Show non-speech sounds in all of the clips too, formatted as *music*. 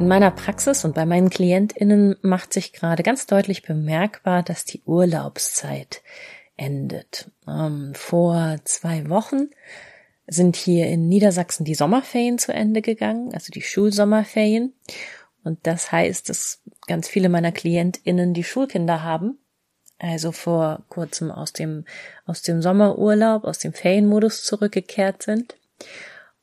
In meiner Praxis und bei meinen KlientInnen macht sich gerade ganz deutlich bemerkbar, dass die Urlaubszeit endet. Ähm, vor zwei Wochen sind hier in Niedersachsen die Sommerferien zu Ende gegangen, also die Schulsommerferien. Und das heißt, dass ganz viele meiner KlientInnen die Schulkinder haben, also vor kurzem aus dem, aus dem Sommerurlaub, aus dem Ferienmodus zurückgekehrt sind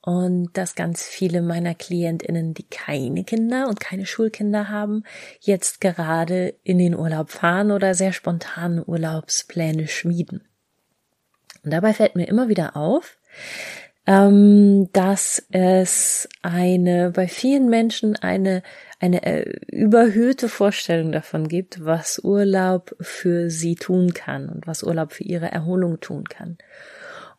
und dass ganz viele meiner Klientinnen, die keine Kinder und keine Schulkinder haben, jetzt gerade in den Urlaub fahren oder sehr spontan Urlaubspläne schmieden. Und dabei fällt mir immer wieder auf, ähm, dass es eine bei vielen Menschen eine eine äh, überhöhte Vorstellung davon gibt, was Urlaub für sie tun kann und was Urlaub für ihre Erholung tun kann.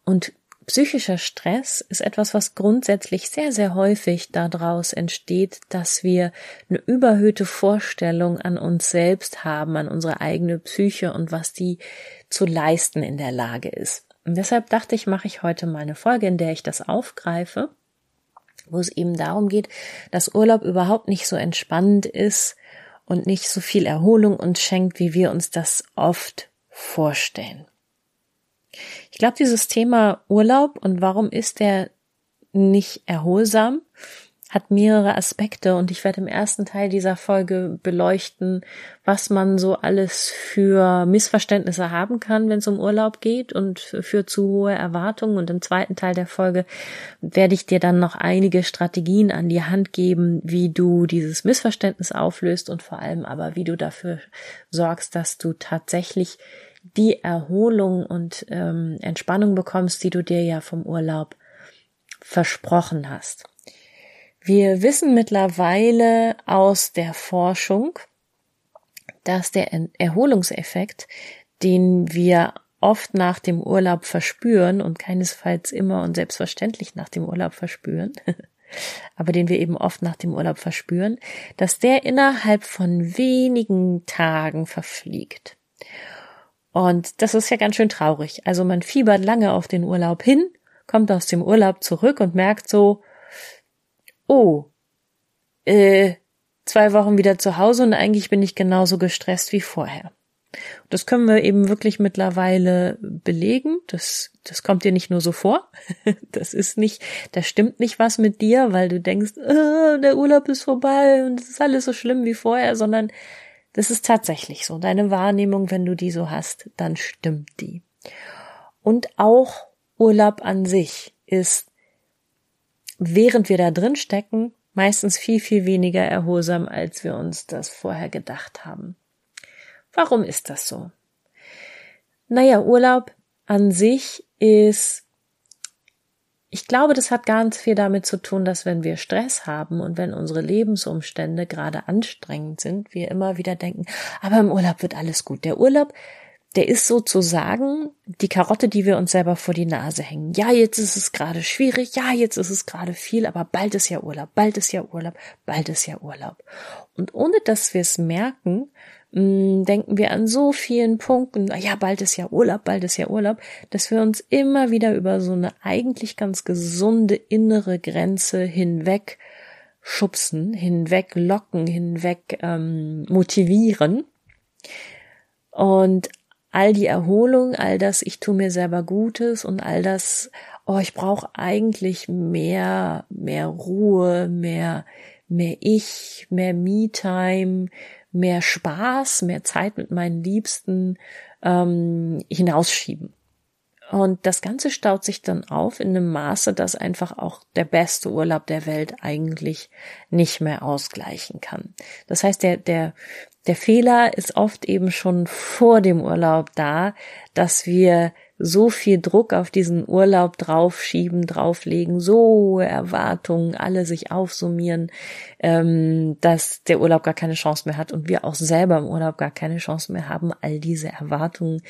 Und Psychischer Stress ist etwas, was grundsätzlich sehr, sehr häufig daraus entsteht, dass wir eine überhöhte Vorstellung an uns selbst haben, an unsere eigene Psyche und was die zu leisten in der Lage ist. Und deshalb dachte ich, mache ich heute mal eine Folge, in der ich das aufgreife, wo es eben darum geht, dass Urlaub überhaupt nicht so entspannend ist und nicht so viel Erholung uns schenkt, wie wir uns das oft vorstellen. Ich glaube, dieses Thema Urlaub und warum ist der nicht erholsam, hat mehrere Aspekte und ich werde im ersten Teil dieser Folge beleuchten, was man so alles für Missverständnisse haben kann, wenn es um Urlaub geht und für zu hohe Erwartungen. Und im zweiten Teil der Folge werde ich dir dann noch einige Strategien an die Hand geben, wie du dieses Missverständnis auflöst und vor allem aber, wie du dafür sorgst, dass du tatsächlich die Erholung und ähm, Entspannung bekommst, die du dir ja vom Urlaub versprochen hast. Wir wissen mittlerweile aus der Forschung, dass der Erholungseffekt, den wir oft nach dem Urlaub verspüren und keinesfalls immer und selbstverständlich nach dem Urlaub verspüren, *laughs* aber den wir eben oft nach dem Urlaub verspüren, dass der innerhalb von wenigen Tagen verfliegt. Und das ist ja ganz schön traurig. Also man fiebert lange auf den Urlaub hin, kommt aus dem Urlaub zurück und merkt so, oh, äh, zwei Wochen wieder zu Hause und eigentlich bin ich genauso gestresst wie vorher. Das können wir eben wirklich mittlerweile belegen. Das, das kommt dir nicht nur so vor. *laughs* Das ist nicht, da stimmt nicht was mit dir, weil du denkst, oh, der Urlaub ist vorbei und es ist alles so schlimm wie vorher, sondern das ist tatsächlich so. Deine Wahrnehmung, wenn du die so hast, dann stimmt die. Und auch Urlaub an sich ist, während wir da drin stecken, meistens viel, viel weniger erholsam, als wir uns das vorher gedacht haben. Warum ist das so? Naja, Urlaub an sich ist ich glaube, das hat ganz viel damit zu tun, dass wenn wir Stress haben und wenn unsere Lebensumstände gerade anstrengend sind, wir immer wieder denken, aber im Urlaub wird alles gut. Der Urlaub, der ist sozusagen die Karotte, die wir uns selber vor die Nase hängen. Ja, jetzt ist es gerade schwierig, ja, jetzt ist es gerade viel, aber bald ist ja Urlaub, bald ist ja Urlaub, bald ist ja Urlaub. Und ohne dass wir es merken, Mm, denken wir an so vielen Punkten, ja, bald ist ja Urlaub, bald ist ja Urlaub, dass wir uns immer wieder über so eine eigentlich ganz gesunde innere Grenze hinweg schubsen, hinweg locken, hinweg ähm, motivieren. Und all die Erholung, all das, ich tue mir selber Gutes und all das, oh, ich brauche eigentlich mehr, mehr Ruhe, mehr, mehr Ich, mehr Me-Time, mehr Spaß, mehr Zeit mit meinen Liebsten ähm, hinausschieben. Und das Ganze staut sich dann auf in einem Maße, dass einfach auch der beste Urlaub der Welt eigentlich nicht mehr ausgleichen kann. Das heißt, der, der, der Fehler ist oft eben schon vor dem Urlaub da, dass wir so viel Druck auf diesen Urlaub draufschieben, drauflegen, so Erwartungen, alle sich aufsummieren, ähm, dass der Urlaub gar keine Chance mehr hat und wir auch selber im Urlaub gar keine Chance mehr haben, all diese Erwartungen,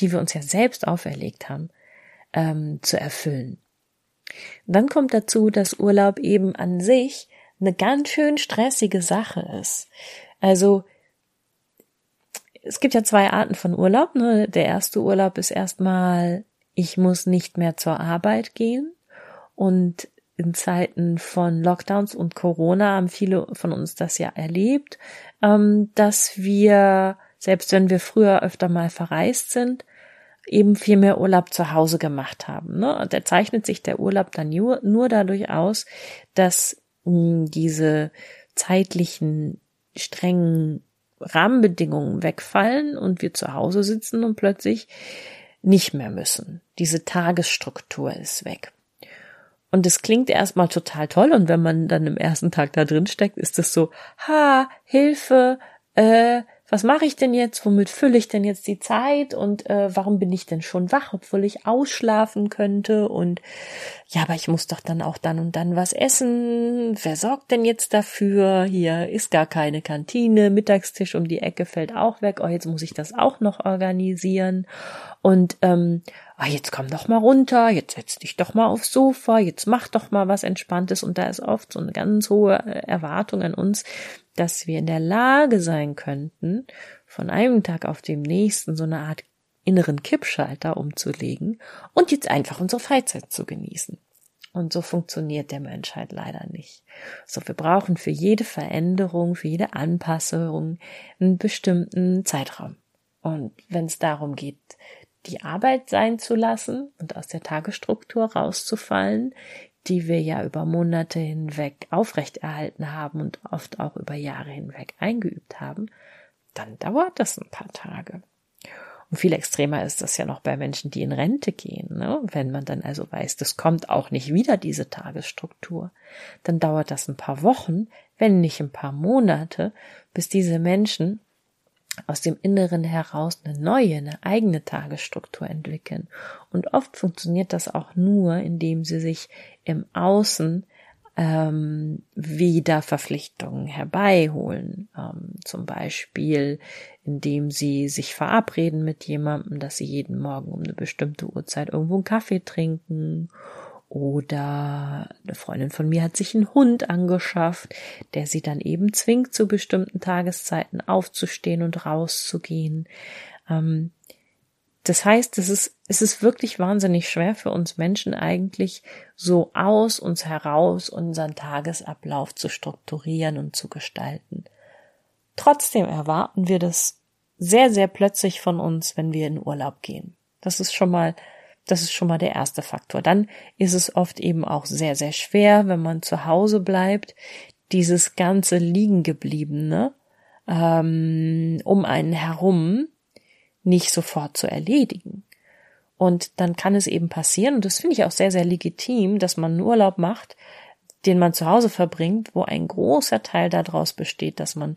die wir uns ja selbst auferlegt haben, ähm, zu erfüllen. Dann kommt dazu, dass Urlaub eben an sich eine ganz schön stressige Sache ist. Also es gibt ja zwei Arten von Urlaub. Ne? Der erste Urlaub ist erstmal, ich muss nicht mehr zur Arbeit gehen. Und in Zeiten von Lockdowns und Corona haben viele von uns das ja erlebt, ähm, dass wir, selbst wenn wir früher öfter mal verreist sind, eben viel mehr Urlaub zu Hause gemacht haben. Ne? Und da zeichnet sich der Urlaub dann nur, nur dadurch aus, dass mh, hm, diese zeitlichen strengen Rahmenbedingungen wegfallen und wir zu Hause sitzen und plötzlich nicht mehr müssen. Diese Tagesstruktur ist weg. Und es klingt erstmal total toll und wenn man dann im ersten Tag da drin steckt, ist es so, ha, Hilfe, äh, was mache ich denn jetzt? Womit fülle ich denn jetzt die Zeit? Und äh, warum bin ich denn schon wach, obwohl ich ausschlafen könnte? Und ja, aber ich muss doch dann auch dann und dann was essen. Wer sorgt denn jetzt dafür? Hier ist gar keine Kantine, Mittagstisch um die Ecke fällt auch weg. Oh, jetzt muss ich das auch noch organisieren. Und ähm, ah, jetzt komm doch mal runter, jetzt setz dich doch mal aufs Sofa, jetzt mach doch mal was Entspanntes. Und da ist oft so eine ganz hohe äh, Erwartung an uns, dass wir in der Lage sein könnten, von einem Tag auf dem nächsten so eine Art inneren Kippschalter umzulegen und jetzt einfach unsere Freizeit zu genießen. Und so funktioniert der Menschheit leider nicht. So, wir brauchen für jede Veränderung, für jede Anpassung einen bestimmten Zeitraum. Und wenn es darum geht, die Arbeit sein zu lassen und aus der Tagesstruktur rauszufallen, die wir ja über Monate hinweg aufrechterhalten haben und oft auch über Jahre hinweg eingeübt haben, dann dauert das ein paar Tage. Und viel extremer ist das ja noch bei Menschen, die in Rente gehen. Ne? Wenn man dann also weiß, das kommt auch nicht wieder, diese Tagesstruktur, dann dauert das ein paar Wochen, wenn nicht ein paar Monate, bis diese Menschen aus dem Inneren heraus eine neue, eine eigene Tagesstruktur entwickeln. Und oft funktioniert das auch nur, indem sie sich im Außen ähm, wieder Verpflichtungen herbeiholen. Ähm, zum Beispiel, indem sie sich verabreden mit jemandem, dass sie jeden Morgen um eine bestimmte Uhrzeit irgendwo einen Kaffee trinken oder eine Freundin von mir hat sich einen Hund angeschafft, der sie dann eben zwingt, zu bestimmten Tageszeiten aufzustehen und rauszugehen. Ähm, das heißt, es ist, es ist wirklich wahnsinnig schwer für uns Menschen eigentlich so aus uns heraus unseren Tagesablauf zu strukturieren und zu gestalten. Trotzdem erwarten wir das sehr, sehr plötzlich von uns, wenn wir in Urlaub gehen. Das ist schon mal das ist schon mal der erste Faktor. Dann ist es oft eben auch sehr, sehr schwer, wenn man zu Hause bleibt, dieses ganze Liegengebliebene ähm, um einen herum nicht sofort zu erledigen. Und dann kann es eben passieren, und das finde ich auch sehr, sehr legitim, dass man einen Urlaub macht, den man zu Hause verbringt, wo ein großer Teil daraus besteht, dass man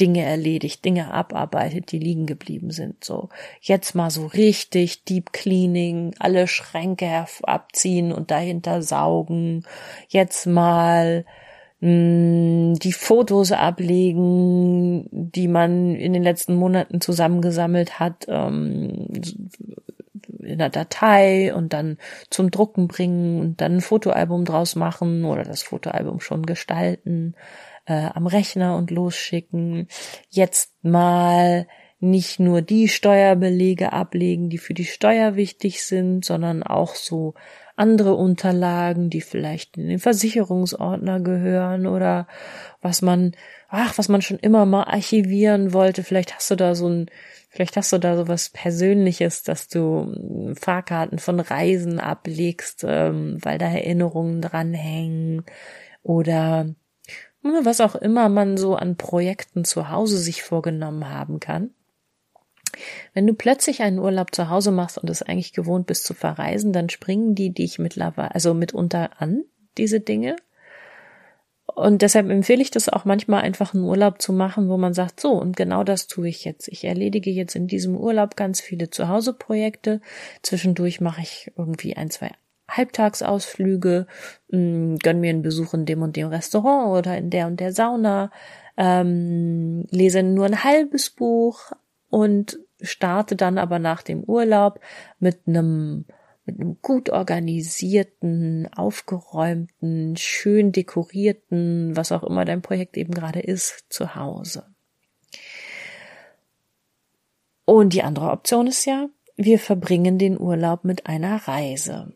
Dinge erledigt, Dinge abarbeitet, die liegen geblieben sind. So jetzt mal so richtig Deep Cleaning, alle Schränke abziehen und dahinter saugen. Jetzt mal mh, hm, die Fotos ablegen, die man in den letzten Monaten zusammengesammelt hat. Ähm, in der Datei und dann zum Drucken bringen und dann ein Fotoalbum draus machen oder das Fotoalbum schon gestalten äh, am Rechner und losschicken. Jetzt mal nicht nur die Steuerbelege ablegen, die für die Steuer wichtig sind, sondern auch so andere Unterlagen, die vielleicht in den Versicherungsordner gehören oder was man, ach, was man schon immer mal archivieren wollte. Vielleicht hast du da so ein, vielleicht hast du da so was Persönliches, dass du hm, Fahrkarten von Reisen ablegst, ähm, weil da Erinnerungen dranhängen oder was auch immer man so an Projekten zu Hause sich vorgenommen haben kann. Wenn du plötzlich einen Urlaub zu Hause machst und es eigentlich gewohnt bist zu verreisen, dann springen die dich mittlerweile, also mitunter an, diese Dinge. Und deshalb empfehle ich das auch manchmal einfach einen Urlaub zu machen, wo man sagt, so, und genau das tue ich jetzt. Ich erledige jetzt in diesem Urlaub ganz viele Zuhauseprojekte. Zwischendurch mache ich irgendwie ein, zwei Halbtagsausflüge, hm, gönn mir einen Besuch in dem und dem Restaurant oder in der und der Sauna, ähm, lese nur ein halbes Buch und starte dann aber nach dem Urlaub mit einem mit einem gut organisierten, aufgeräumten, schön dekorierten, was auch immer dein Projekt eben gerade ist, zu Hause. Und die andere Option ist ja, wir verbringen den Urlaub mit einer Reise.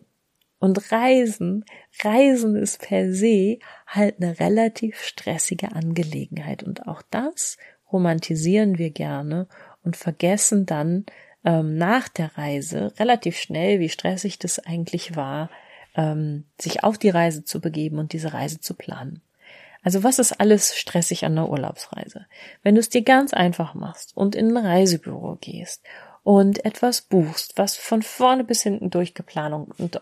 Und Reisen, Reisen ist per se halt eine relativ stressige Angelegenheit. Und auch das romantisieren wir gerne und vergessen dann, ähm, nach der Reise relativ schnell, wie stressig das eigentlich war, ähm, sich auf die Reise zu begeben und diese Reise zu planen. Also was ist alles stressig an der Urlaubsreise? Wenn du es dir ganz einfach machst und in ein Reisebüro gehst und etwas buchst, was von vorne bis hinten durchgeplant und,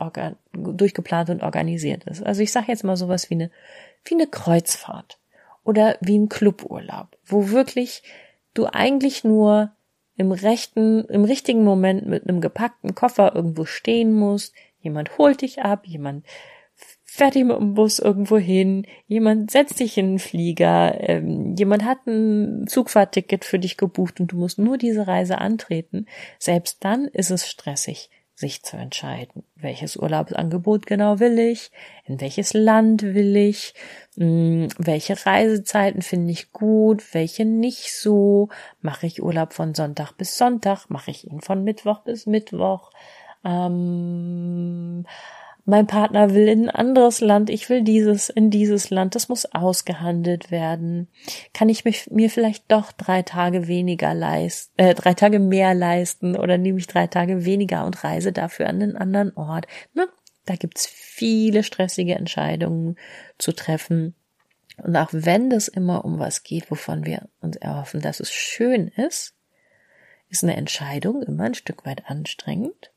durchgeplant und organisiert ist. Also ich sage jetzt mal sowas wie eine, wie eine Kreuzfahrt oder wie ein Cluburlaub, wo wirklich du eigentlich nur im rechten, im richtigen Moment mit einem gepackten Koffer irgendwo stehen musst. Jemand holt dich ab, jemand dich mit dem Bus irgendwo hin, jemand setzt dich in den Flieger, ähm, jemand hat ein Zugfahrtticket für dich gebucht und du musst nur diese Reise antreten. Selbst dann ist es stressig sich zu entscheiden, welches Urlaubsangebot genau will ich, in welches Land will ich, hm, welche Reisezeiten finde ich gut, welche nicht so, mache ich Urlaub von Sonntag bis Sonntag, mache ich ihn von Mittwoch bis Mittwoch, ähm, mein Partner will in ein anderes Land, ich will dieses in dieses Land, das muss ausgehandelt werden. Kann ich mich, mir vielleicht doch drei Tage weniger leisten, äh, drei Tage mehr leisten oder nehme ich drei Tage weniger und reise dafür an einen anderen Ort? Ne? Da gibt's viele stressige Entscheidungen zu treffen. Und auch wenn das immer um was geht, wovon wir uns erhoffen, dass es schön ist, ist eine Entscheidung immer ein Stück weit anstrengend.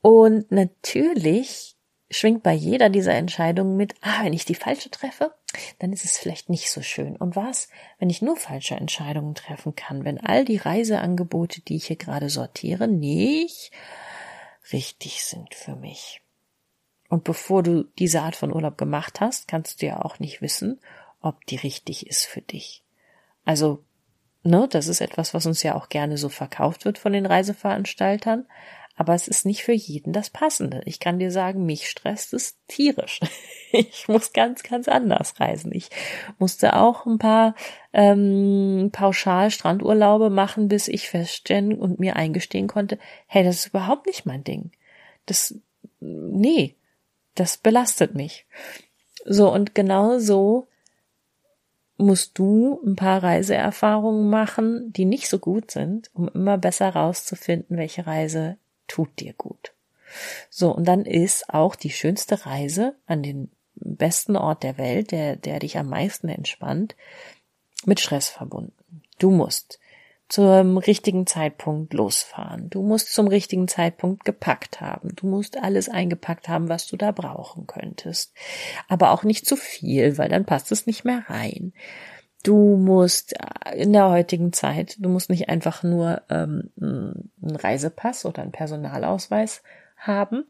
Und natürlich schwingt bei jeder dieser Entscheidungen mit, ah, wenn ich die falsche treffe, dann ist es vielleicht nicht so schön. Und was, wenn ich nur falsche Entscheidungen treffen kann, wenn all die Reiseangebote, die ich hier gerade sortiere, nicht richtig sind für mich. Und bevor du diese Art von Urlaub gemacht hast, kannst du ja auch nicht wissen, ob die richtig ist für dich. Also, ne, das ist etwas, was uns ja auch gerne so verkauft wird von den Reiseveranstaltern. Aber es ist nicht für jeden das Passende. Ich kann dir sagen, mich stresst es tierisch. *laughs* Ich muss ganz, ganz anders reisen. Ich musste auch ein paar ähm, pauschal Strandurlaube machen, bis ich feststellen und mir eingestehen konnte, hey, das ist überhaupt nicht mein Ding. Das, nee, das belastet mich. So, und genau so musst du ein paar Reiseerfahrungen machen, die nicht so gut sind, um immer besser rauszufinden, welche Reise tut dir gut. So, und dann ist auch die schönste Reise an den besten Ort der Welt, der, der dich am meisten entspannt, mit Stress verbunden. Du musst zum richtigen Zeitpunkt losfahren. Du musst zum richtigen Zeitpunkt gepackt haben. Du musst alles eingepackt haben, was du da brauchen könntest. Aber auch nicht zu viel, weil dann passt es nicht mehr rein. Du musst äh, in der heutigen Zeit, du musst nicht einfach nur ähm, einen Reisepass oder einen Personalausweis haben.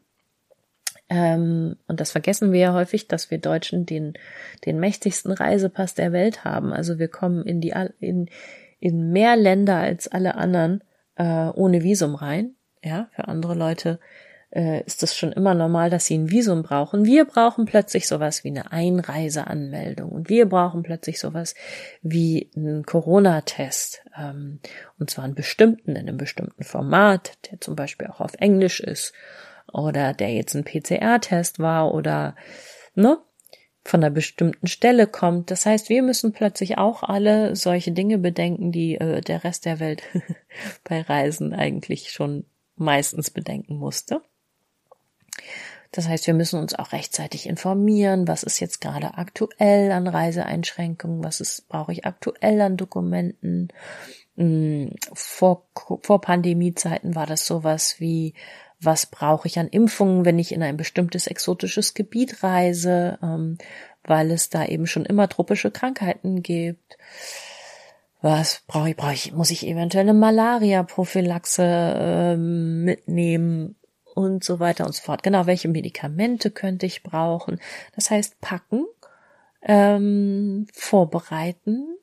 Ähm, und das vergessen wir ja häufig, dass wir Deutschen den, den mächtigsten Reisepass der Welt haben. Also wir kommen in die in, in mehr Länder als alle anderen äh, ohne Visum rein. Ja, für andere Leute äh, ist es schon immer normal, dass sie ein Visum brauchen. Wir brauchen plötzlich sowas wie eine Einreiseanmeldung und wir brauchen plötzlich sowas wie einen Corona-Test ähm, und zwar einen bestimmten, in einem bestimmten Format, der zum Beispiel auch auf Englisch ist oder der jetzt ein PCR-Test war oder ne, von einer bestimmten Stelle kommt. Das heißt, wir müssen plötzlich auch alle solche Dinge bedenken, die äh, der Rest der Welt *laughs* bei Reisen eigentlich schon meistens bedenken musste. Das heißt, wir müssen uns auch rechtzeitig informieren, was ist jetzt gerade aktuell an Reiseeinschränkungen, was ist, brauche ich aktuell an Dokumenten. Hm, vor, vor Pandemiezeiten war das sowas wie, was brauche ich an Impfungen, wenn ich in ein bestimmtes exotisches Gebiet reise, ähm, weil es da eben schon immer tropische Krankheiten gibt. Was brauche ich? Brauche ich? Muss ich eventuell eine Malaria-Prophylaxe ähm, mitnehmen und so weiter und so fort. Genau, welche Medikamente könnte ich brauchen? Das heißt, packen, ähm, vorbereiten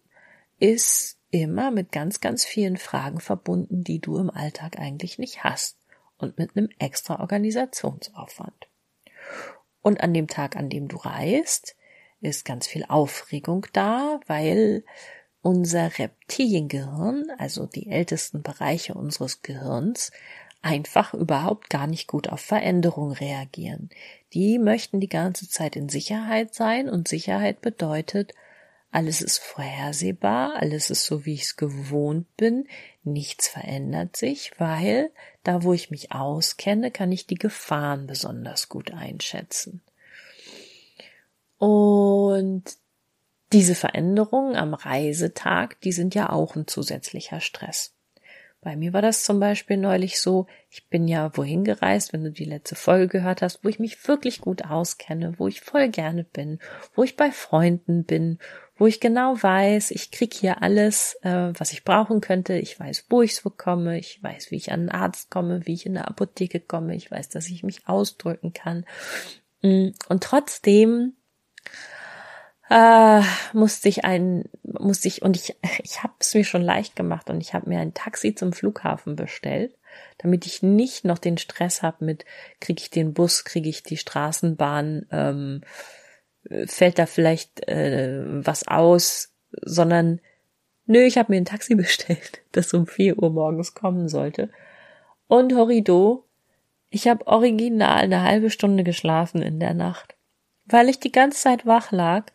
ist immer mit ganz, ganz vielen Fragen verbunden, die du im Alltag eigentlich nicht hast und mit einem extra Organisationsaufwand. Und an dem Tag, an dem du reist, ist ganz viel Aufregung da, weil unser Reptiliengehirn, also die ältesten Bereiche unseres Gehirns, einfach überhaupt gar nicht gut auf Veränderung reagieren. Die möchten die ganze Zeit in Sicherheit sein und Sicherheit bedeutet, alles ist vorhersehbar, alles ist so, wie ich es gewohnt bin, nichts verändert sich, weil da, wo ich mich auskenne, kann ich die Gefahren besonders gut einschätzen. Und diese Veränderungen am Reisetag, die sind ja auch ein zusätzlicher Stress. Bei mir war das zum Beispiel neulich so, ich bin ja wohin gereist, wenn du die letzte Folge gehört hast, wo ich mich wirklich gut auskenne, wo ich voll gerne bin, wo ich bei Freunden bin, wo ich genau weiß, ich krieg hier alles, äh, was ich brauchen könnte. Ich weiß, wo ich bekomme, ich weiß, wie ich an einen Arzt komme, wie ich in eine Apotheke komme, ich weiß, dass ich mich ausdrücken kann. Mm, und trotzdem äh, musste ich ein, musste ich, und ich, ich habe es mir schon leicht gemacht und ich habe mir ein Taxi zum Flughafen bestellt, damit ich nicht noch den Stress habe mit, kriege ich den Bus, kriege ich die Straßenbahn, ähm, fällt da vielleicht äh, was aus, sondern nö, ich habe mir ein Taxi *laughs* bestellt, das um vier Uhr morgens kommen sollte. Und Horrido, ich habe original eine halbe Stunde geschlafen in der Nacht, weil ich die ganze Zeit wach lag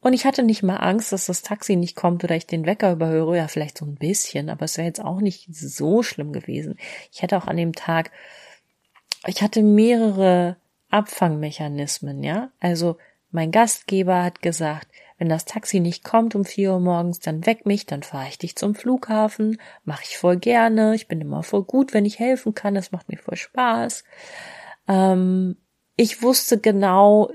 und ich hatte nicht mal Angst, dass das Taxi nicht kommt oder ich den Wecker überhöre. Ja, vielleicht so ein bisschen, aber es wäre jetzt auch nicht so schlimm gewesen. Ich hätte auch an dem Tag, ich hatte mehrere Abfangmechanismen, ja. Also mein Gastgeber hat gesagt, wenn das Taxi nicht kommt um vier Uhr morgens, dann weck mich, dann fahre ich dich zum Flughafen, mache ich voll gerne, ich bin immer voll gut, wenn ich helfen kann, das macht mir voll Spaß. Ähm, ich wusste genau,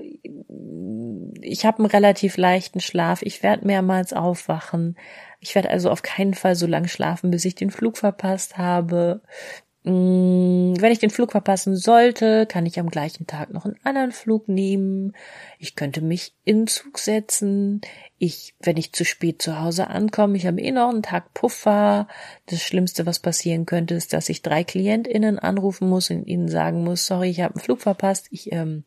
ich habe einen relativ leichten Schlaf. Ich werde mehrmals aufwachen. Ich werde also auf keinen Fall so lange schlafen, bis ich den Flug verpasst habe. Mm, wenn ich den Flug verpassen sollte, kann ich am gleichen Tag noch einen anderen Flug nehmen. Ich könnte mich in Zug setzen. Ich, wenn ich zu spät zu Hause ankomme, ich habe eh noch einen Tag Puffer. Das Schlimmste, was passieren könnte, ist, dass ich drei KlientInnen anrufen muss und ihnen sagen muss, sorry, ich habe einen Flug verpasst. Ich ähm,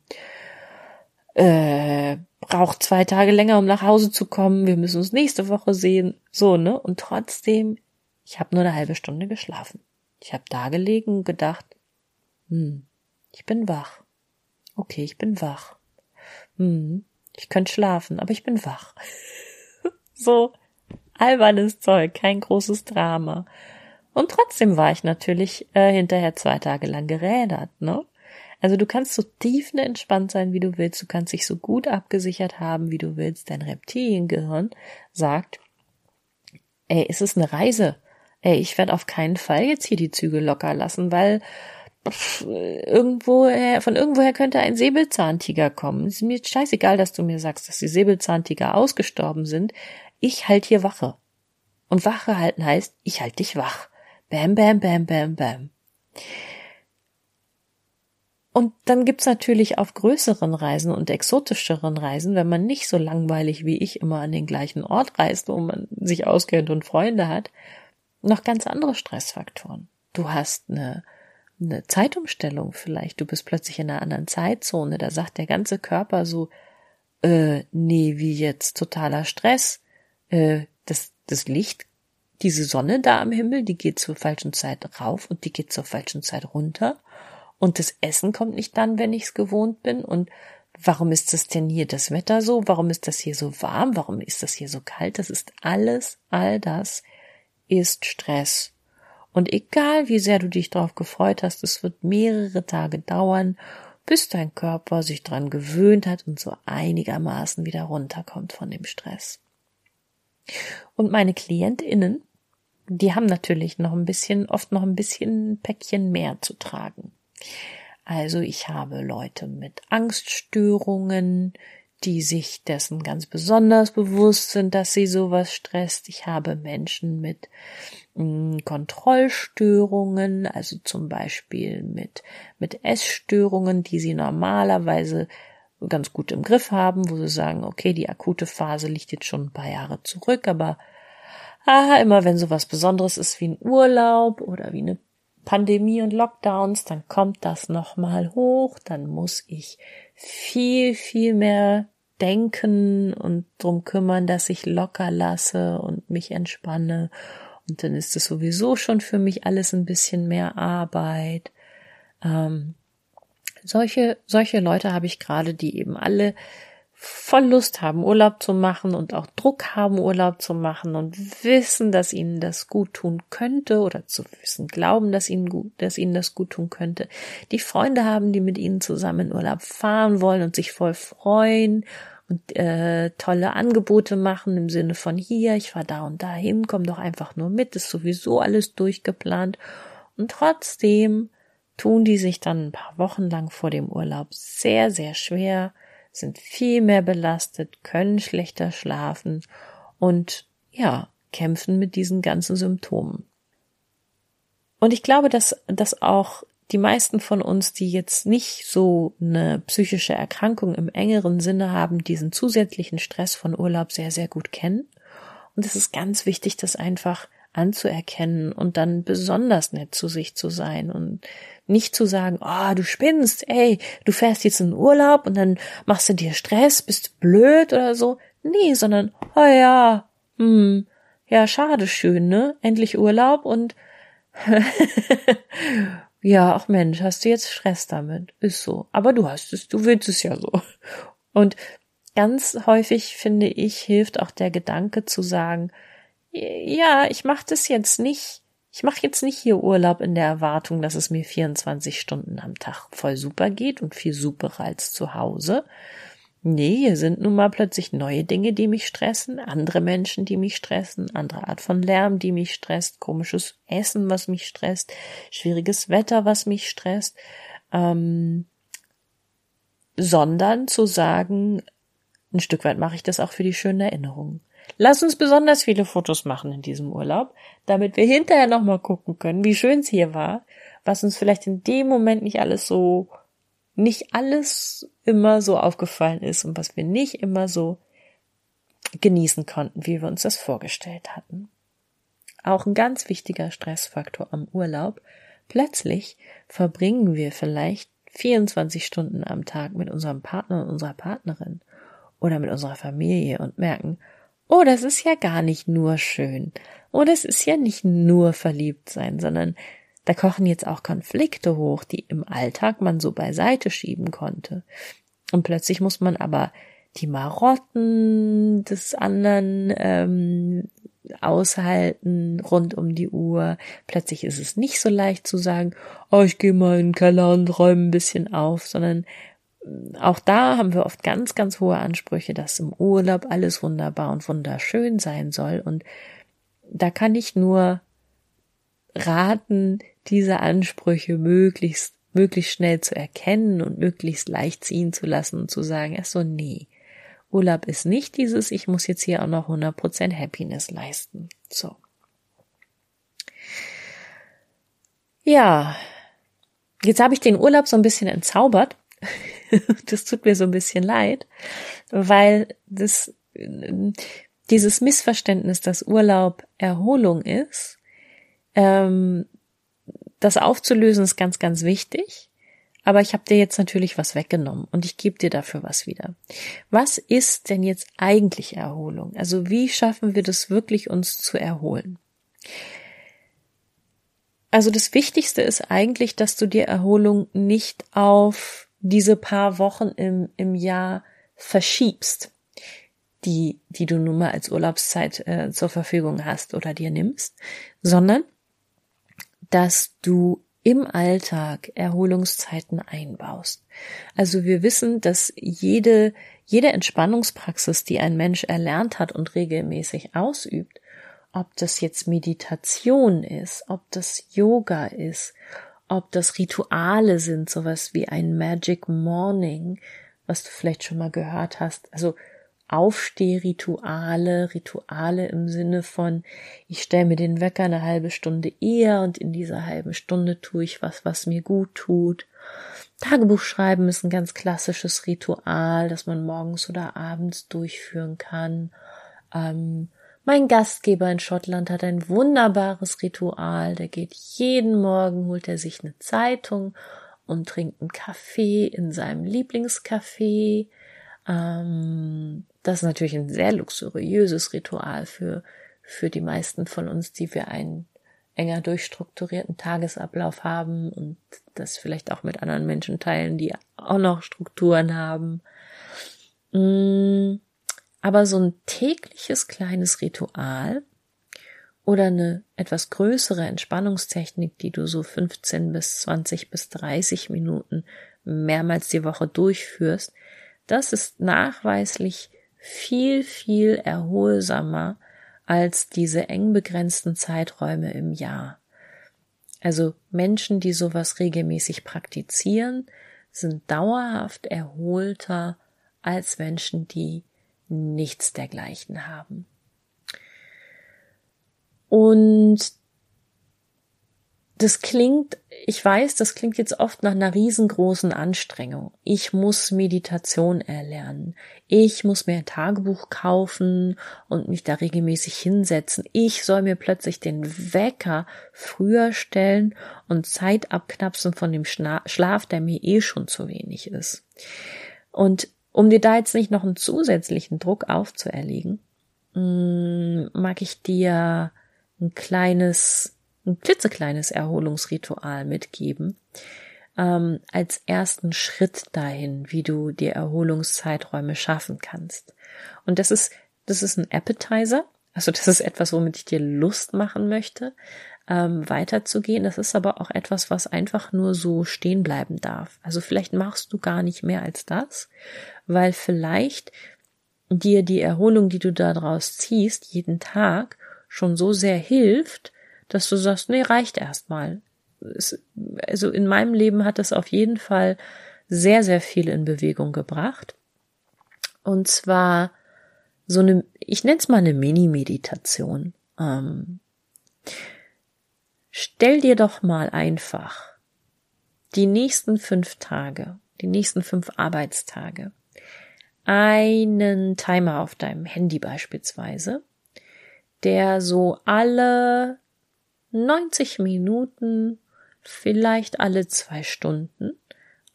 äh, brauche zwei Tage länger, um nach Hause zu kommen. Wir müssen uns nächste Woche sehen. So, ne? Und trotzdem, ich habe nur eine halbe Stunde geschlafen. Ich habe da gelegen und gedacht, hm, ich bin wach. Okay, ich bin wach. Hm, ich könnte schlafen, aber ich bin wach. *laughs* so albernes Zeug, kein großes Drama. Und trotzdem war ich natürlich äh, hinterher zwei Tage lang gerädert, ne? Also du kannst so tiefenentspannt sein, wie du willst. Du kannst dich so gut abgesichert haben, wie du willst. Dein Reptiliengehirn sagt, ey, ist es eine Reise? Ey, ich werde auf keinen Fall jetzt hier die Züge locker lassen, weil pff, irgendwoher, von irgendwoher könnte ein Säbelzahntiger kommen. Ist mir scheißegal, dass du mir sagst, dass die Säbelzahntiger ausgestorben sind. Ich halt hier Wache. Und Wache halten heißt, ich halt dich wach. Bam, bam, bam, bam, bam. Und dann gibt's natürlich auf größeren Reisen und exotischeren Reisen, wenn man nicht so langweilig wie ich immer an den gleichen Ort reist, wo man sich auskennt und Freunde hat, noch ganz andere Stressfaktoren. Du hast eine, eine Zeitumstellung vielleicht, du bist plötzlich in einer anderen Zeitzone, da sagt der ganze Körper so, äh, nee, wie jetzt totaler Stress, äh, das, das Licht, diese Sonne da am Himmel, die geht zur falschen Zeit rauf und die geht zur falschen Zeit runter und das Essen kommt nicht dann, wenn ich es gewohnt bin und warum ist das denn hier das Wetter so? Warum ist das hier so warm? Warum ist das hier so kalt? Das ist alles, all das ist Stress. Und egal wie sehr du dich darauf gefreut hast, es wird mehrere Tage dauern, bis dein Körper sich dran gewöhnt hat und so einigermaßen wieder runterkommt von dem Stress. Und meine KlientInnen, die haben natürlich noch ein bisschen, oft noch ein bisschen Päckchen mehr zu tragen. Also ich habe Leute mit Angststörungen, die sich dessen ganz besonders bewusst sind, dass sie sowas stresst. Ich habe Menschen mit mh, hm, Kontrollstörungen, also zum Beispiel mit, mit Essstörungen, die sie normalerweise ganz gut im Griff haben, wo sie sagen, okay, die akute Phase liegt jetzt schon ein paar Jahre zurück, aber ah, immer wenn sowas Besonderes ist wie ein Urlaub oder wie eine Pandemie und Lockdowns, dann kommt das nochmal hoch, dann muss ich viel, viel mehr denken und drum kümmern, dass ich locker lasse und mich entspanne. Und dann ist es sowieso schon für mich alles ein bisschen mehr Arbeit. Ähm, solche, solche Leute habe ich gerade, die eben alle voll Lust haben, Urlaub zu machen und auch Druck haben, Urlaub zu machen und wissen, dass ihnen das gut tun könnte oder zu wissen, glauben, dass ihnen gut, dass ihnen das gut tun könnte. Die Freunde haben, die mit ihnen zusammen in Urlaub fahren wollen und sich voll freuen und äh, tolle Angebote machen im Sinne von hier, ich fahr da und dahin, komm doch einfach nur mit, ist sowieso alles durchgeplant und trotzdem tun die sich dann ein paar Wochen lang vor dem Urlaub sehr, sehr schwer, sind viel mehr belastet, können schlechter schlafen und ja, kämpfen mit diesen ganzen Symptomen. Und ich glaube, dass, dass auch die meisten von uns, die jetzt nicht so eine psychische Erkrankung im engeren Sinne haben, diesen zusätzlichen Stress von Urlaub sehr, sehr gut kennen. Und es ist ganz wichtig, das einfach anzuerkennen und dann besonders nett zu sich zu sein und nicht zu sagen, oh, du spinnst, ey, du fährst jetzt in Urlaub und dann machst du dir Stress, bist blöd oder so. Nee, sondern, oh ja, hm, ja, schade schön, ne? Endlich Urlaub und *laughs* ja, ach Mensch, hast du jetzt Stress damit? Ist so. Aber du hast es, du willst es ja so. Und ganz häufig finde ich, hilft auch der Gedanke zu sagen, ja, ich mach das jetzt nicht, ich mache jetzt nicht hier Urlaub in der Erwartung, dass es mir 24 Stunden am Tag voll super geht und viel superer als zu Hause. Nee, hier sind nun mal plötzlich neue Dinge, die mich stressen, andere Menschen, die mich stressen, andere Art von Lärm, die mich stresst, komisches Essen, was mich stresst, schwieriges Wetter, was mich stresst, ähm, sondern zu sagen, ein Stück weit mache ich das auch für die schönen Erinnerungen. Lass uns besonders viele Fotos machen in diesem Urlaub, damit wir hinterher nochmal gucken können, wie schön es hier war, was uns vielleicht in dem Moment nicht alles so, nicht alles immer so aufgefallen ist und was wir nicht immer so genießen konnten, wie wir uns das vorgestellt hatten. Auch ein ganz wichtiger Stressfaktor am Urlaub. Plötzlich verbringen wir vielleicht 24 Stunden am Tag mit unserem Partner und unserer Partnerin oder mit unserer Familie und merken, oh, das ist ja gar nicht nur schön. Oh, das ist ja nicht nur verliebt sein, sondern da kochen jetzt auch Konflikte hoch, die im Alltag man so beiseite schieben konnte. Und plötzlich muss man aber die Marotten des anderen ähm, aushalten rund um die Uhr. Plötzlich ist es nicht so leicht zu sagen, oh, ich gehe mal in den Keller und räume ein bisschen auf, sondern auch da haben wir oft ganz, ganz hohe Ansprüche, dass im Urlaub alles wunderbar und wunderschön sein soll. Und da kann ich nur raten, diese Ansprüche möglichst, möglichst schnell zu erkennen und möglichst leicht ziehen zu lassen und zu sagen, ach so, nee. Urlaub ist nicht dieses, ich muss jetzt hier auch noch 100% Happiness leisten. So. Ja. Jetzt habe ich den Urlaub so ein bisschen entzaubert *laughs* das tut mir so ein bisschen leid, weil das, dieses Missverständnis, dass Urlaub Erholung ist, ähm, das aufzulösen ist ganz, ganz wichtig. Aber ich habe dir jetzt natürlich was weggenommen und ich gebe dir dafür was wieder. Was ist denn jetzt eigentlich Erholung? Also wie schaffen wir das wirklich, uns zu erholen? Also das Wichtigste ist eigentlich, dass du dir Erholung nicht auf diese paar Wochen im, im Jahr verschiebst, die, die du nun mal als Urlaubszeit äh, zur Verfügung hast oder dir nimmst, sondern dass du im Alltag Erholungszeiten einbaust. Also wir wissen, dass jede, jede Entspannungspraxis, die ein Mensch erlernt hat und regelmäßig ausübt, ob das jetzt Meditation ist, ob das Yoga ist, ob das Rituale sind, sowas wie ein Magic Morning, was du vielleicht schon mal gehört hast. Also Aufstehrituale, Rituale im Sinne von, ich stelle mir den Wecker eine halbe Stunde eher und in dieser halben Stunde tue ich was, was mir gut tut. Tagebuch schreiben ist ein ganz klassisches Ritual, das man morgens oder abends durchführen kann. Ähm, mein Gastgeber in Schottland hat ein wunderbares Ritual. Der geht jeden Morgen, holt er sich eine Zeitung und trinkt einen Kaffee in seinem Lieblingscafé. Ähm, das ist natürlich ein sehr luxuriöses Ritual für, für die meisten von uns, die wir einen enger durchstrukturierten Tagesablauf haben und das vielleicht auch mit anderen Menschen teilen, die auch noch Strukturen haben. Mm, aber so ein tägliches kleines Ritual oder eine etwas größere Entspannungstechnik, die du so 15 bis 20 bis 30 Minuten mehrmals die Woche durchführst, das ist nachweislich viel, viel erholsamer als diese eng begrenzten Zeiträume im Jahr. Also Menschen, die sowas regelmäßig praktizieren, sind dauerhaft erholter als Menschen, die nichts dergleichen haben. Und das klingt, ich weiß, das klingt jetzt oft nach einer riesengroßen Anstrengung. Ich muss Meditation erlernen. Ich muss mir ein Tagebuch kaufen und mich da regelmäßig hinsetzen. Ich soll mir plötzlich den Wecker früher stellen und Zeit abknapsen von dem Schlaf, der mir eh schon zu wenig ist. Und um dir da jetzt nicht noch einen zusätzlichen Druck aufzuerlegen, mm, mag ich dir ein kleines ein klitzekleines Erholungsritual mitgeben, ähm, als ersten Schritt dahin, wie du dir Erholungszeiträume schaffen kannst. Und das ist, das ist ein Appetizer, also das ist etwas, womit ich dir Lust machen möchte, ähm, weiterzugehen. Das ist aber auch etwas, was einfach nur so stehen bleiben darf. Also vielleicht machst du gar nicht mehr als das, weil vielleicht dir die Erholung, die du daraus ziehst, jeden Tag schon so sehr hilft, dass du sagst, nee, reicht erstmal. Also in meinem Leben hat es auf jeden Fall sehr, sehr viel in Bewegung gebracht. Und zwar so eine, ich nenne es mal eine Mini-Meditation. Ähm, stell dir doch mal einfach die nächsten fünf Tage, die nächsten fünf Arbeitstage, einen Timer auf deinem Handy beispielsweise, der so alle 90 Minuten, vielleicht alle zwei Stunden,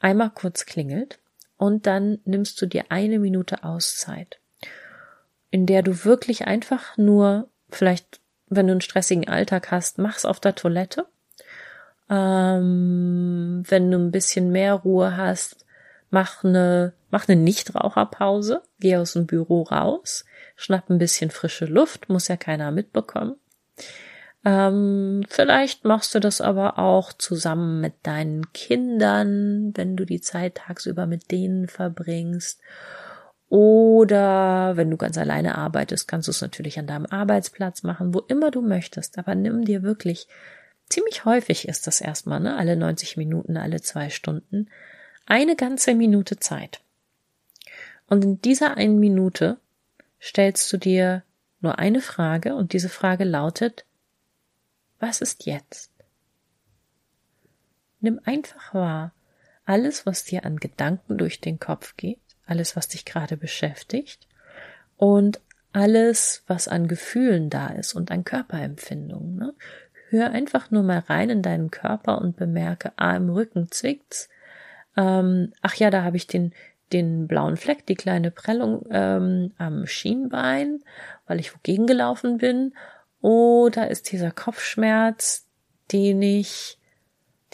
einmal kurz klingelt und dann nimmst du dir eine Minute Auszeit, in der du wirklich einfach nur, vielleicht, wenn du einen stressigen Alltag hast, mach's auf der Toilette. Ähm, wenn du ein bisschen mehr Ruhe hast, mach eine, mach eine Nichtraucherpause, geh aus dem Büro raus, schnapp ein bisschen frische Luft, muss ja keiner mitbekommen. Ähm, vielleicht machst du das aber auch zusammen mit deinen Kindern, wenn du die Zeit tagsüber mit denen verbringst. Oder wenn du ganz alleine arbeitest, kannst du es natürlich an deinem Arbeitsplatz machen, wo immer du möchtest. Aber nimm dir wirklich, ziemlich häufig ist das erstmal, ne? alle 90 Minuten, alle zwei Stunden, eine ganze Minute Zeit. Und in dieser einen Minute stellst du dir nur eine Frage und diese Frage lautet, was ist jetzt? Nimm einfach wahr, alles, was dir an Gedanken durch den Kopf geht, alles, was dich gerade beschäftigt und alles, was an Gefühlen da ist und an Körperempfindungen. Ne? Hör einfach nur mal rein in deinen Körper und bemerke, ah, im Rücken zwickt's. Ähm, ach ja, da habe ich den, den blauen Fleck, die kleine Prellung ähm, am Schienbein, weil ich wogegen gelaufen bin. Oder ist dieser Kopfschmerz, den ich,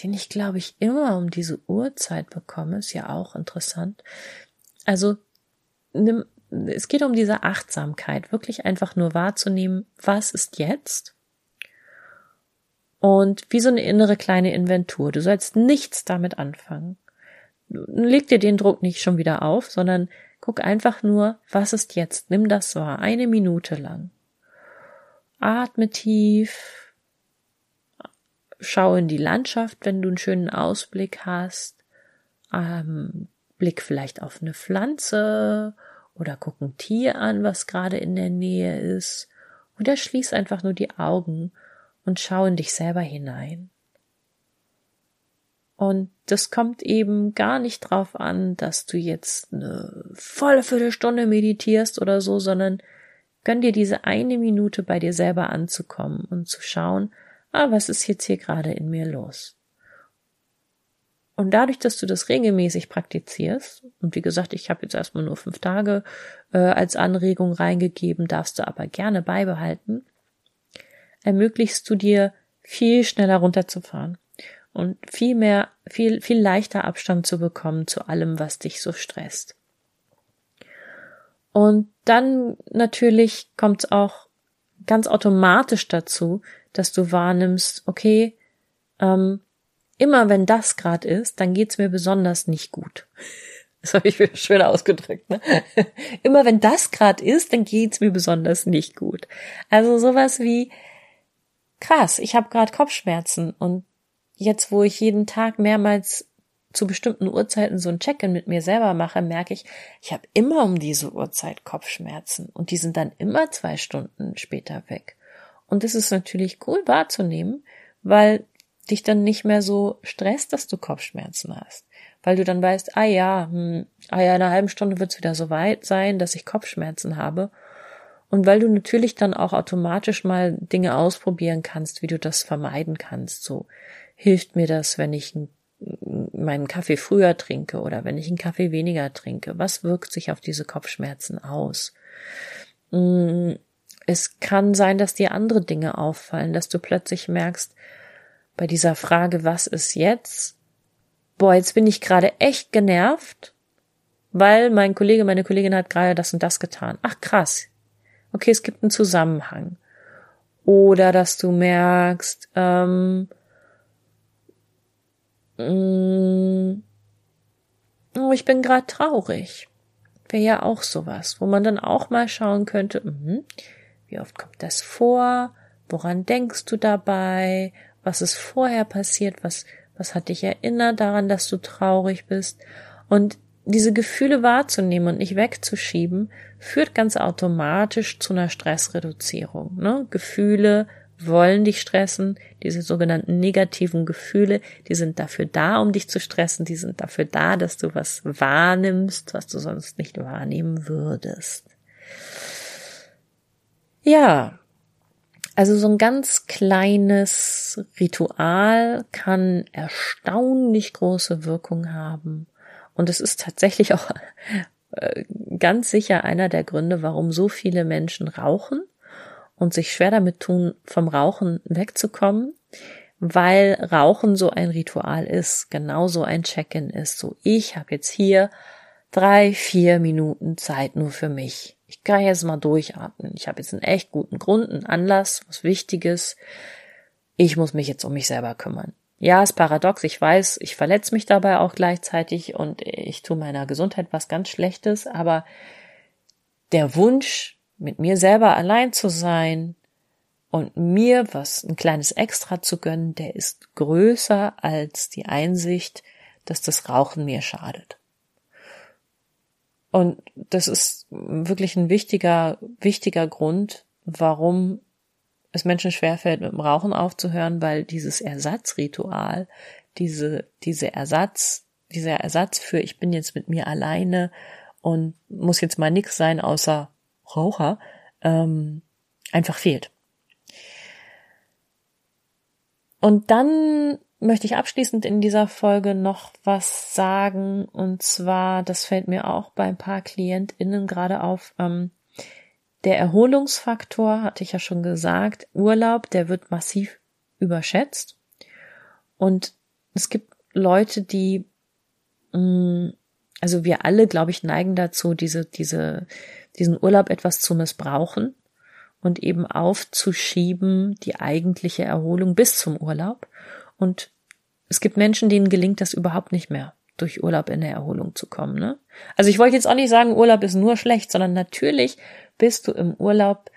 den ich glaube ich immer um diese Uhrzeit bekomme, ist ja auch interessant. Also, nimm, es geht um diese Achtsamkeit, wirklich einfach nur wahrzunehmen, was ist jetzt? Und wie so eine innere kleine Inventur. Du sollst nichts damit anfangen. Leg dir den Druck nicht schon wieder auf, sondern guck einfach nur, was ist jetzt? Nimm das wahr, eine Minute lang. Atme tief. Schau in die Landschaft, wenn du einen schönen Ausblick hast. Ähm, Blick vielleicht auf eine Pflanze oder guck ein Tier an, was gerade in der Nähe ist. Oder schließ einfach nur die Augen und schau in dich selber hinein. Und das kommt eben gar nicht drauf an, dass du jetzt eine volle Viertelstunde meditierst oder so, sondern gönn dir diese eine Minute bei dir selber anzukommen und zu schauen, ah, was ist jetzt hier gerade in mir los? Und dadurch, dass du das regelmäßig praktizierst, und wie gesagt, ich habe jetzt erstmal nur fünf Tage äh, als Anregung reingegeben, darfst du aber gerne beibehalten, ermöglichst du dir viel schneller runterzufahren und viel mehr, viel, viel leichter Abstand zu bekommen zu allem, was dich so stresst. Und dann natürlich kommt es auch ganz automatisch dazu, dass du wahrnimmst, okay, ähm, immer wenn das gerade ist, dann geht's mir besonders nicht gut. *laughs* Das habe ich schön ausgedrückt. Ne? *laughs* Immer wenn das gerade ist, dann geht's mir besonders nicht gut. Also sowas wie krass, ich habe gerade Kopfschmerzen und jetzt, wo ich jeden Tag mehrmals zu bestimmten Uhrzeiten so ein Check-in mit mir selber mache, merke ich, ich habe immer um diese Uhrzeit Kopfschmerzen und die sind dann immer zwei Stunden später weg. Und das ist natürlich cool wahrzunehmen, weil dich dann nicht mehr so stresst, dass du Kopfschmerzen hast. Weil du dann weißt, ah ja, hm, ah ja, in einer halben Stunde wird es wieder so weit sein, dass ich Kopfschmerzen habe. Und weil du natürlich dann auch automatisch mal Dinge ausprobieren kannst, wie du das vermeiden kannst. So hilft mir das, wenn ich meinen Kaffee früher trinke oder wenn ich einen Kaffee weniger trinke. Was wirkt sich auf diese Kopfschmerzen aus? Hm, es kann sein, dass dir andere Dinge auffallen, dass du plötzlich merkst, bei dieser Frage, was ist jetzt? Boah, jetzt bin ich gerade echt genervt, weil mein Kollege, meine Kollegin hat gerade das und das getan. Ach krass. Okay, es gibt einen Zusammenhang. Oder dass du merkst, ähm, mm, oh, ich bin gerade traurig. Wäre ja auch sowas, wo man dann auch mal schauen könnte, mh, wie oft kommt das vor? Woran denkst du dabei? Was ist vorher passiert, was, was hat dich erinnert daran, dass du traurig bist. Und diese Gefühle wahrzunehmen und nicht wegzuschieben, führt ganz automatisch zu einer Stressreduzierung. Ne? Gefühle wollen dich stressen, diese sogenannten negativen Gefühle, die sind dafür da, um dich zu stressen, die sind dafür da, dass du was wahrnimmst, was du sonst nicht wahrnehmen würdest. Ja, also so ein ganz kleines Ritual kann erstaunlich große Wirkung haben. Und es ist tatsächlich auch *laughs* äh, ganz sicher einer der Gründe, warum so viele Menschen rauchen und sich schwer damit tun, vom Rauchen wegzukommen, weil Rauchen so ein Ritual ist, genauso ein Check-in ist. So, ich habe jetzt hier drei, vier Minuten Zeit nur für mich ich kann jetzt mal durchatmen. Ich habe jetzt einen echt guten Grund, einen Anlass, was Wichtiges. Ich muss mich jetzt um mich selber kümmern. Ja, ist paradox, ich weiß, ich verletze mich dabei auch gleichzeitig und ich tue meiner Gesundheit was ganz Schlechtes, aber der Wunsch, mit mir selber allein zu sein und mir was ein kleines Extra zu gönnen, der ist größer als die Einsicht, dass das Rauchen mir schadet. Und das ist wirklich ein wichtiger, wichtiger Grund, warum es Menschen schwerfällt, mit dem Rauchen aufzuhören, weil dieses Ersatzritual, diese, diese Ersatz, dieser Ersatz für ich bin jetzt mit mir alleine und muss jetzt mal nix sein außer Raucher, ähm, einfach fehlt. Und dann möchte ich abschließend in dieser Folge noch was sagen. Und zwar, das fällt mir auch bei ein paar KlientInnen gerade auf, ähm, der Erholungsfaktor, hatte ich ja schon gesagt, Urlaub, der wird massiv überschätzt. Und es gibt Leute, die, mh, mm, also wir alle, glaube ich, neigen dazu, diese, diese, diesen Urlaub etwas zu missbrauchen und eben aufzuschieben, die eigentliche Erholung bis zum Urlaub. Und es gibt Menschen, denen gelingt das überhaupt nicht mehr, durch Urlaub in der Erholung zu kommen. Ne? Also ich wollte jetzt auch nicht sagen, Urlaub ist nur schlecht, sondern natürlich bist du im Urlaub,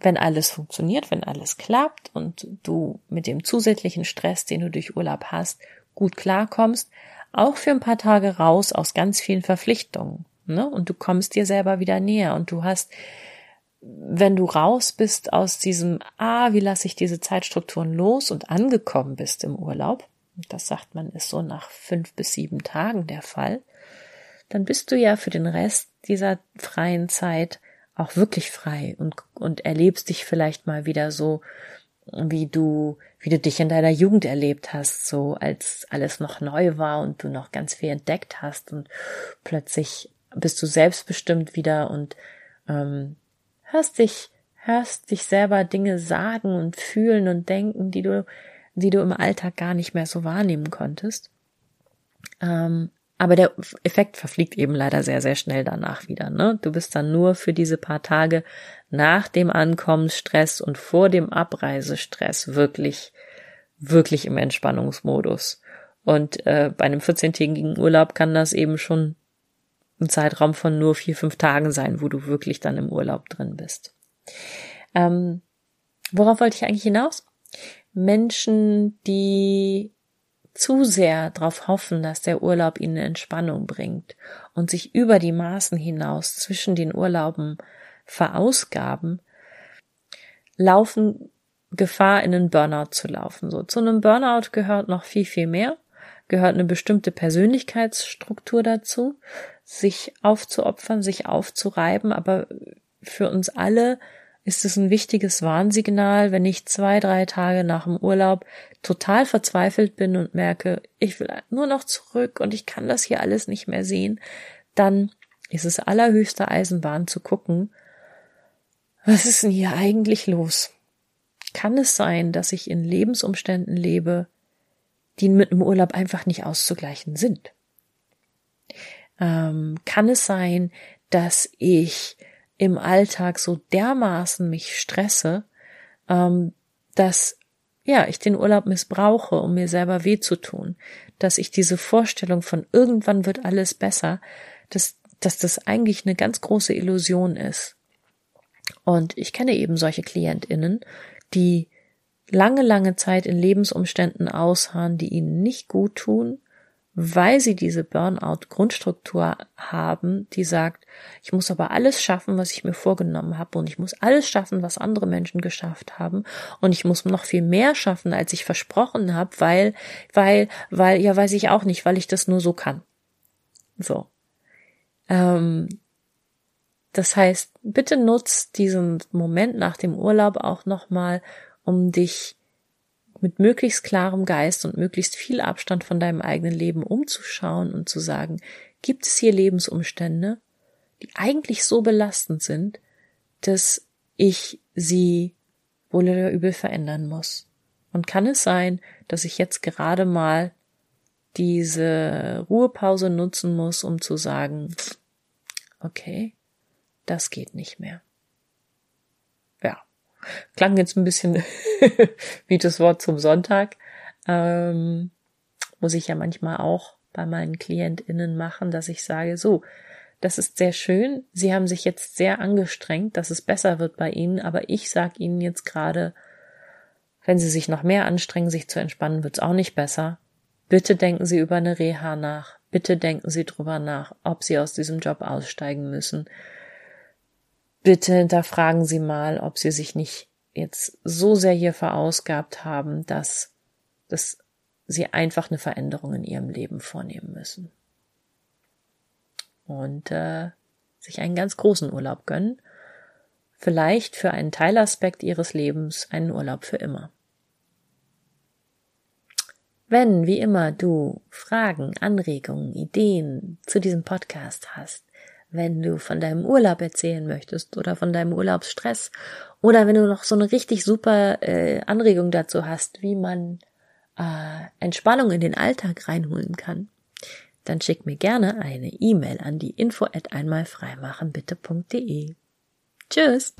wenn alles funktioniert, wenn alles klappt und du mit dem zusätzlichen Stress, den du durch Urlaub hast, gut klarkommst, auch für ein paar Tage raus aus ganz vielen Verpflichtungen. Ne? Und du kommst dir selber wieder näher und du hast, wenn du raus bist aus diesem, ah, wie lasse ich diese Zeitstrukturen los und angekommen bist im Urlaub, das sagt man, ist so nach fünf bis sieben Tagen der Fall, dann bist du ja für den Rest dieser freien Zeit auch wirklich frei und, und erlebst dich vielleicht mal wieder so, wie du, wie du dich in deiner Jugend erlebt hast, so als alles noch neu war und du noch ganz viel entdeckt hast und plötzlich bist du selbstbestimmt wieder und ähm, hörst dich, hörst dich selber Dinge sagen und fühlen und denken, die du, die du im Alltag gar nicht mehr so wahrnehmen konntest. Ähm, aber der Effekt verfliegt eben leider sehr, sehr schnell danach wieder. Ne? Du bist dann nur für diese paar Tage nach dem Ankommensstress und vor dem Abreisestress wirklich, wirklich im Entspannungsmodus. Und äh, bei einem 14-tägigen Urlaub kann das eben schon ein Zeitraum von nur vier, fünf Tagen sein, wo du wirklich dann im Urlaub drin bist. Ähm, worauf wollte ich eigentlich hinaus? Menschen, die zu sehr darauf hoffen, dass der Urlaub ihnen Entspannung bringt und sich über die Maßen hinaus zwischen den Urlauben verausgaben, laufen Gefahr, in einen Burnout zu laufen. So, zu einem Burnout gehört noch viel, viel mehr, gehört eine bestimmte Persönlichkeitsstruktur dazu, sich aufzuopfern, sich aufzureiben, aber für uns alle ist es ein wichtiges Warnsignal, wenn ich zwei, drei Tage nach dem Urlaub total verzweifelt bin und merke, ich will nur noch zurück und ich kann das hier alles nicht mehr sehen, dann ist es allerhöchste Eisenbahn zu gucken, was ist denn hier eigentlich los? Kann es sein, dass ich in Lebensumständen lebe, die mit dem Urlaub einfach nicht auszugleichen sind? Ähm, kann es sein, dass ich im Alltag so dermaßen mich stresse, ähm, dass ja, ich den Urlaub missbrauche, um mir selber weh zu tun, dass ich diese Vorstellung von irgendwann wird alles besser, dass, dass das eigentlich eine ganz große Illusion ist. Und ich kenne eben solche KlientInnen, die lange, lange Zeit in Lebensumständen ausharren, die ihnen nicht gut tun, weil sie diese Burnout-Grundstruktur haben, die sagt, ich muss aber alles schaffen, was ich mir vorgenommen habe und ich muss alles schaffen, was andere Menschen geschafft haben und ich muss noch viel mehr schaffen, als ich versprochen habe, weil, weil, weil, ja, weiß ich auch nicht, weil ich das nur so kann. So. Ähm, das heißt, bitte nutzt diesen Moment nach dem Urlaub auch nochmal, um dich mit möglichst klarem Geist und möglichst viel Abstand von deinem eigenen Leben umzuschauen und zu sagen, gibt es hier Lebensumstände, die eigentlich so belastend sind, dass ich sie wohl oder übel verändern muss. Und kann es sein, dass ich jetzt gerade mal diese Ruhepause nutzen muss, um zu sagen, okay, das geht nicht mehr. Klang jetzt ein bisschen *laughs* wie das Wort zum Sonntag. Ähm, muss ich ja manchmal auch bei meinen KlientInnen machen, dass ich sage, so, das ist sehr schön. Sie haben sich jetzt sehr angestrengt, dass es besser wird bei Ihnen, aber ich sage Ihnen jetzt gerade, wenn Sie sich noch mehr anstrengen, sich zu entspannen, wird es auch nicht besser. Bitte denken Sie über eine Reha nach. Bitte denken Sie drüber nach, ob Sie aus diesem Job aussteigen müssen bitte hinterfragen Sie mal, ob Sie sich nicht jetzt so sehr hier verausgabt haben, dass, dass Sie einfach eine Veränderung in Ihrem Leben vornehmen müssen. Und äh, sich einen ganz großen Urlaub gönnen. Vielleicht für einen Teilaspekt Ihres Lebens einen Urlaub für immer. Wenn, wie immer, du Fragen, Anregungen, Ideen zu diesem Podcast hast, wenn du von deinem Urlaub erzählen möchtest oder von deinem Urlaubsstress oder wenn du noch so eine richtig super äh, Anregung dazu hast, wie man äh, Entspannung in den Alltag reinholen kann, dann schick mir gerne eine E-Mail an die info at einmalfreimachenbitte.de. Tschüss!